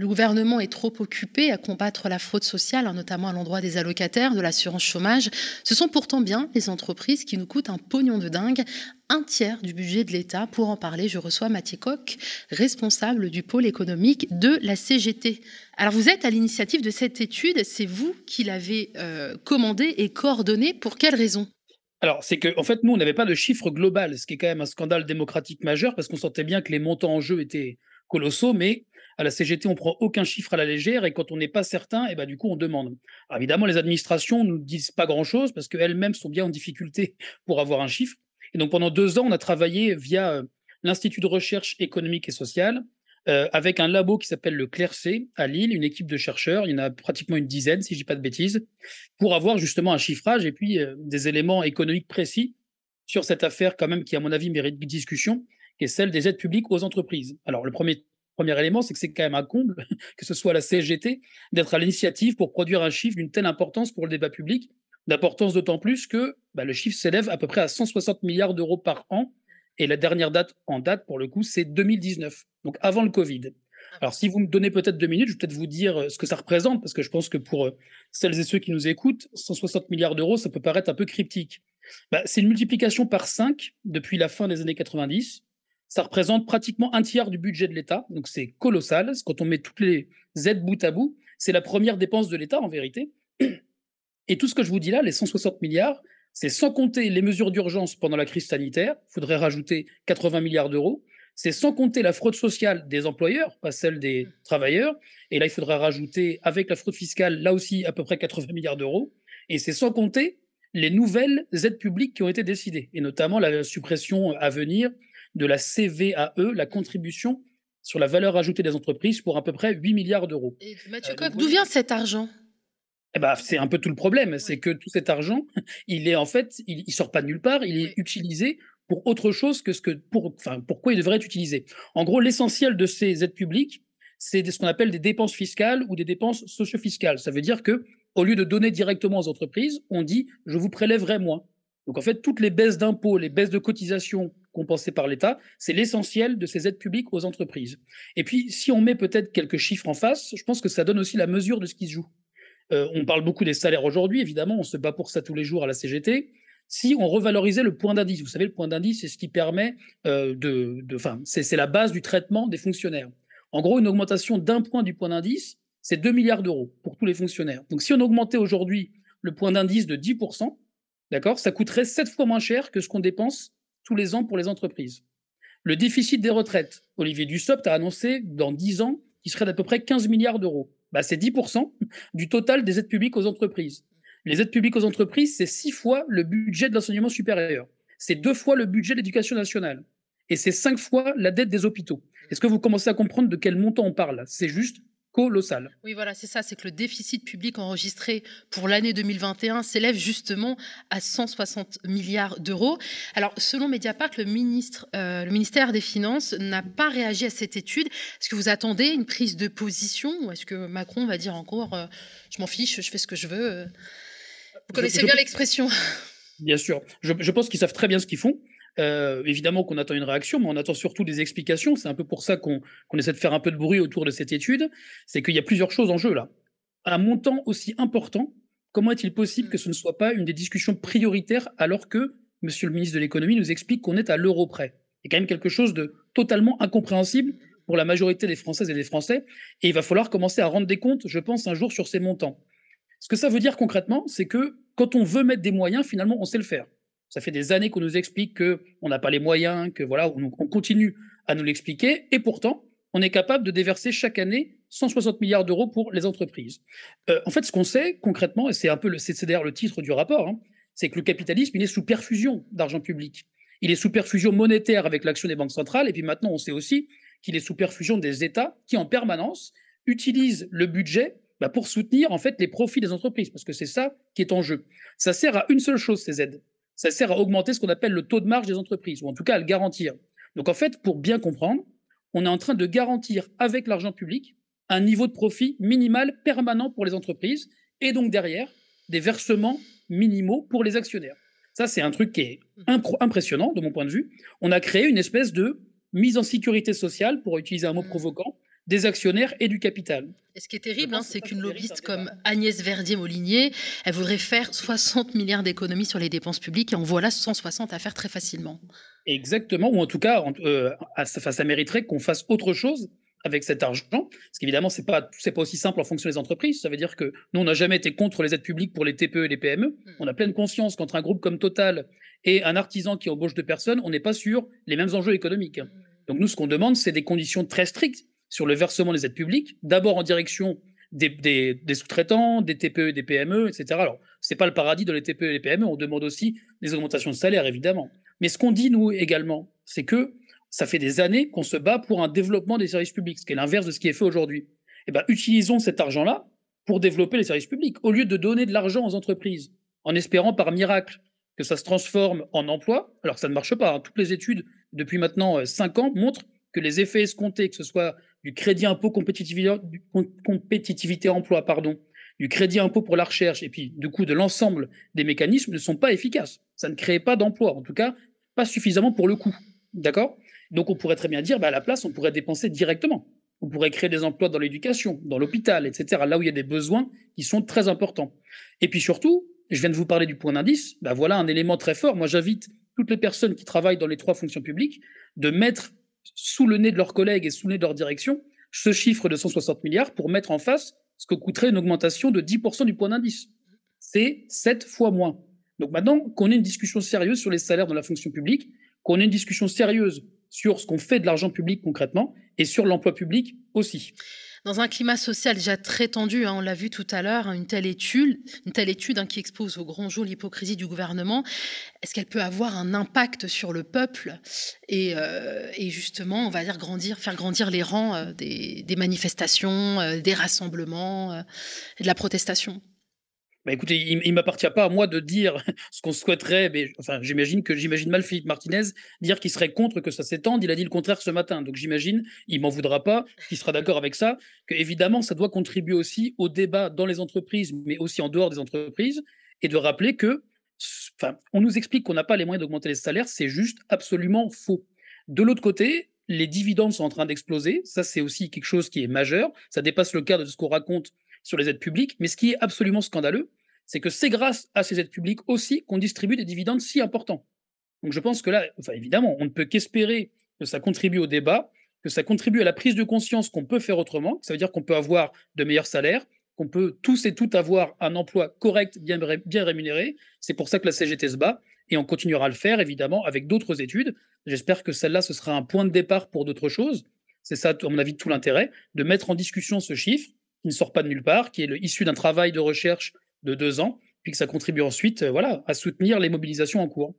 Le gouvernement est trop occupé à combattre la fraude sociale, hein, notamment à l'endroit des allocataires, de l'assurance chômage. Ce sont pourtant bien les entreprises qui nous coûtent un pognon de dingue, un tiers du budget de l'État. Pour en parler, je reçois Mathieu Koch, responsable du pôle économique de la CGT. Alors vous êtes à l'initiative de cette étude, c'est vous qui l'avez euh, commandée et coordonnée. Pour quelles raisons alors, c'est qu'en en fait, nous, on n'avait pas de chiffre global, ce qui est quand même un scandale démocratique majeur, parce qu'on sentait bien que les montants en jeu étaient colossaux, mais à la CGT, on prend aucun chiffre à la légère et quand on n'est pas certain, et eh ben, du coup, on demande. Évidemment, les administrations ne nous disent pas grand-chose parce qu'elles-mêmes sont bien en difficulté pour avoir un chiffre. Et donc, pendant deux ans, on a travaillé via euh, l'Institut de recherche économique et sociale euh, avec un labo qui s'appelle le CLERC à Lille, une équipe de chercheurs, il y en a pratiquement une dizaine, si je dis pas de bêtises, pour avoir justement un chiffrage et puis euh, des éléments économiques précis sur cette affaire quand même qui, à mon avis, mérite discussion, qui est celle des aides publiques aux entreprises. Alors, le premier Premier élément, c'est que c'est quand même un comble que ce soit la CGT d'être à l'initiative pour produire un chiffre d'une telle importance pour le débat public, d'importance d'autant plus que bah, le chiffre s'élève à peu près à 160 milliards d'euros par an, et la dernière date en date, pour le coup, c'est 2019, donc avant le Covid. Alors, si vous me donnez peut-être deux minutes, je vais peut-être vous dire euh, ce que ça représente, parce que je pense que pour euh, celles et ceux qui nous écoutent, 160 milliards d'euros, ça peut paraître un peu cryptique. Bah, c'est une multiplication par 5 depuis la fin des années 90. Ça représente pratiquement un tiers du budget de l'État, donc c'est colossal. Quand on met toutes les aides bout à bout, c'est la première dépense de l'État en vérité. Et tout ce que je vous dis là, les 160 milliards, c'est sans compter les mesures d'urgence pendant la crise sanitaire, il faudrait rajouter 80 milliards d'euros. C'est sans compter la fraude sociale des employeurs, pas celle des mmh. travailleurs. Et là, il faudra rajouter, avec la fraude fiscale, là aussi à peu près 80 milliards d'euros. Et c'est sans compter les nouvelles aides publiques qui ont été décidées, et notamment la suppression à venir de la CVAE, la contribution sur la valeur ajoutée des entreprises, pour à peu près 8 milliards d'euros. Mathieu euh, d'où vient cet argent? Eh ben, c'est un peu tout le problème, c'est que tout cet argent, il est en fait, il, sort pas de nulle part, il est utilisé pour autre chose que ce que pour, enfin, pourquoi il devrait être utilisé. En gros, l'essentiel de ces aides publiques, c'est ce qu'on appelle des dépenses fiscales ou des dépenses socio-fiscales. Ça veut dire que au lieu de donner directement aux entreprises, on dit je vous prélèverai moins. Donc en fait, toutes les baisses d'impôts, les baisses de cotisations compensées par l'État, c'est l'essentiel de ces aides publiques aux entreprises. Et puis, si on met peut-être quelques chiffres en face, je pense que ça donne aussi la mesure de ce qui se joue. Euh, on parle beaucoup des salaires aujourd'hui, évidemment, on se bat pour ça tous les jours à la CGT. Si on revalorisait le point d'indice, vous savez, le point d'indice, c'est ce qui permet euh, de, enfin, c'est la base du traitement des fonctionnaires. En gros, une augmentation d'un point du point d'indice, c'est 2 milliards d'euros pour tous les fonctionnaires. Donc, si on augmentait aujourd'hui le point d'indice de 10%, D'accord Ça coûterait sept fois moins cher que ce qu'on dépense tous les ans pour les entreprises. Le déficit des retraites, Olivier Dussopt a annoncé dans 10 ans qu'il serait d'à peu près 15 milliards d'euros. Bah, c'est 10% du total des aides publiques aux entreprises. Les aides publiques aux entreprises, c'est 6 fois le budget de l'enseignement supérieur. C'est deux fois le budget de l'éducation nationale. Et c'est 5 fois la dette des hôpitaux. Est-ce que vous commencez à comprendre de quel montant on parle C'est juste colossal. Oui, voilà, c'est ça, c'est que le déficit public enregistré pour l'année 2021 s'élève justement à 160 milliards d'euros. Alors, selon Mediapart, le, ministre, euh, le ministère des Finances n'a pas réagi à cette étude. Est-ce que vous attendez une prise de position ou est-ce que Macron va dire encore euh, je m'en fiche, je fais ce que je veux euh Vous connaissez bien l'expression Bien sûr. Je, je pense qu'ils savent très bien ce qu'ils font. Euh, évidemment qu'on attend une réaction, mais on attend surtout des explications. C'est un peu pour ça qu'on essaie de faire un peu de bruit autour de cette étude. C'est qu'il y a plusieurs choses en jeu là. Un montant aussi important, comment est-il possible que ce ne soit pas une des discussions prioritaires alors que Monsieur le ministre de l'économie nous explique qu'on est à l'euro près? C'est quand même quelque chose de totalement incompréhensible pour la majorité des Françaises et des Français. Et il va falloir commencer à rendre des comptes, je pense, un jour sur ces montants. Ce que ça veut dire concrètement, c'est que quand on veut mettre des moyens, finalement, on sait le faire. Ça fait des années qu'on nous explique qu'on n'a pas les moyens, que voilà, on, continue à nous l'expliquer, et pourtant, on est capable de déverser chaque année 160 milliards d'euros pour les entreprises. Euh, en fait, ce qu'on sait concrètement, et c'est un peu le, c'est d'ailleurs le titre du rapport, hein, c'est que le capitalisme, il est sous perfusion d'argent public. Il est sous perfusion monétaire avec l'action des banques centrales, et puis maintenant, on sait aussi qu'il est sous perfusion des États qui, en permanence, utilisent le budget bah, pour soutenir en fait les profits des entreprises, parce que c'est ça qui est en jeu. Ça sert à une seule chose, ces aides, ça sert à augmenter ce qu'on appelle le taux de marge des entreprises, ou en tout cas à le garantir. Donc en fait, pour bien comprendre, on est en train de garantir avec l'argent public un niveau de profit minimal permanent pour les entreprises et donc derrière des versements minimaux pour les actionnaires. Ça, c'est un truc qui est impressionnant de mon point de vue. On a créé une espèce de mise en sécurité sociale, pour utiliser un mot mmh. Des actionnaires et du capital. Et ce qui est terrible, hein, c'est qu'une lobbyiste comme Agnès Verdier-Molinier, elle voudrait faire 60 milliards d'économies sur les dépenses publiques et en voilà 160 à faire très facilement. Exactement, ou en tout cas, euh, ça mériterait qu'on fasse autre chose avec cet argent, parce qu'évidemment, ce n'est pas, pas aussi simple en fonction des entreprises. Ça veut dire que nous, on n'a jamais été contre les aides publiques pour les TPE et les PME. Hmm. On a pleine conscience qu'entre un groupe comme Total et un artisan qui embauche deux personnes, on n'est pas sur les mêmes enjeux économiques. Hmm. Donc nous, ce qu'on demande, c'est des conditions très strictes sur le versement des aides publiques, d'abord en direction des, sous-traitants, des TPE, des PME, etc. Alors, ce n'est pas le paradis de les TPE et les PME, on demande aussi des augmentations de salaire, évidemment. Mais ce qu'on dit, nous, également, c'est que ça fait des années qu'on se bat pour un développement des services publics, ce qui est l'inverse de ce qui est fait aujourd'hui. Eh ben, utilisons cet argent-là pour développer les services publics, au lieu de donner de l'argent aux entreprises, en espérant par miracle que ça se transforme en emploi, alors que ça ne marche pas. Hein. Toutes les études, depuis maintenant 5 euh, ans, montrent que les effets escomptés, que ce soit du crédit impôt compétitivité, emploi, pardon, du crédit impôt pour la recherche, et puis du coup de l'ensemble des mécanismes, ne sont pas efficaces. Ça ne crée pas d'emploi, en tout cas pas suffisamment pour le coût. D'accord? Donc on pourrait très bien dire, bah, à la place, on pourrait dépenser directement. On pourrait créer des emplois dans l'éducation, dans l'hôpital, etc., là où il y a des besoins qui sont très importants. Et puis surtout, je viens de vous parler du point d'indice, bah voilà un élément très fort. Moi, j'invite toutes les personnes qui travaillent dans les trois fonctions publiques de mettre sous le nez de leurs collègues et sous le nez de leur direction ce chiffre de 160 milliards pour mettre en face ce que coûterait une augmentation de 10% du point d'indice. C'est 7 fois moins. Donc maintenant qu'on ait une discussion sérieuse sur les salaires dans la fonction publique, qu'on ait une discussion sérieuse sur ce qu'on fait de l'argent public concrètement et sur l'emploi public aussi. Dans un climat social déjà très tendu, hein, on l'a vu tout à l'heure, une telle étude, une telle étude hein, qui expose au grand jour l'hypocrisie du gouvernement, est-ce qu'elle peut avoir un impact sur le peuple et, euh, justement, on va dire faire grandir les rangs euh, des, manifestations, euh, des rassemblements et de la protestation? Bah, écoutez, il, ne m'appartient pas à moi de dire ce qu'on souhaiterait, mais enfin, j'imagine que j'imagine mal Philippe Martinez dire qu'il serait contre que ça s'étende. Il a dit le contraire ce matin, donc j'imagine, il m'en voudra pas, qu'il sera d'accord avec ça, que évidemment ça doit contribuer aussi au débat dans les entreprises, mais aussi en dehors des entreprises, et de rappeler que, enfin, on nous explique qu'on n'a pas les moyens d'augmenter les salaires, c'est juste absolument faux. De l'autre côté, les dividendes sont en train d'exploser. Ça, c'est aussi quelque chose qui est majeur. Ça dépasse le cadre de ce qu'on raconte sur les aides publiques. Mais ce qui est absolument scandaleux, c'est que c'est grâce à ces aides publiques aussi qu'on distribue des dividendes si importants. Donc je pense que là, enfin, évidemment, on ne peut qu'espérer que ça contribue au débat, que ça contribue à la prise de conscience qu'on peut faire autrement. Ça veut dire qu'on peut avoir de meilleurs salaires, qu'on peut tous et toutes avoir un emploi correct, bien, bien rémunéré. C'est pour ça que la CGT se bat et on continuera à le faire, évidemment, avec d'autres études. J'espère que celle-là, ce sera un point de départ pour d'autres choses. C'est ça, à mon avis, tout l'intérêt, de mettre en discussion ce chiffre qui ne sort pas de nulle part, qui est issu d'un travail de recherche de deux ans, puis que ça contribue ensuite euh, voilà, à soutenir les mobilisations en cours.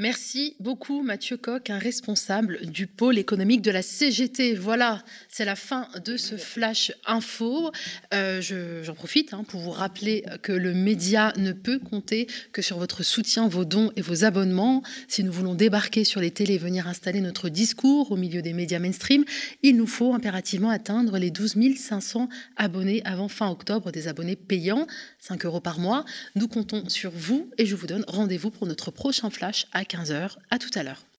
Merci beaucoup Mathieu Coq, un responsable du pôle économique de la CGT. Voilà, c'est la fin de ce flash info. Euh, j'en profite hein, pour vous rappeler que le média ne peut compter que sur votre soutien, vos dons et vos abonnements. Si nous voulons débarquer sur les télés et venir installer notre discours au milieu des médias mainstream, il nous faut impérativement atteindre les 12 500 abonnés avant fin octobre, des abonnés payants, 5 euros par mois. Nous comptons sur vous et je vous donne rendez-vous pour notre prochain flash à 15h. À tout à l'heure.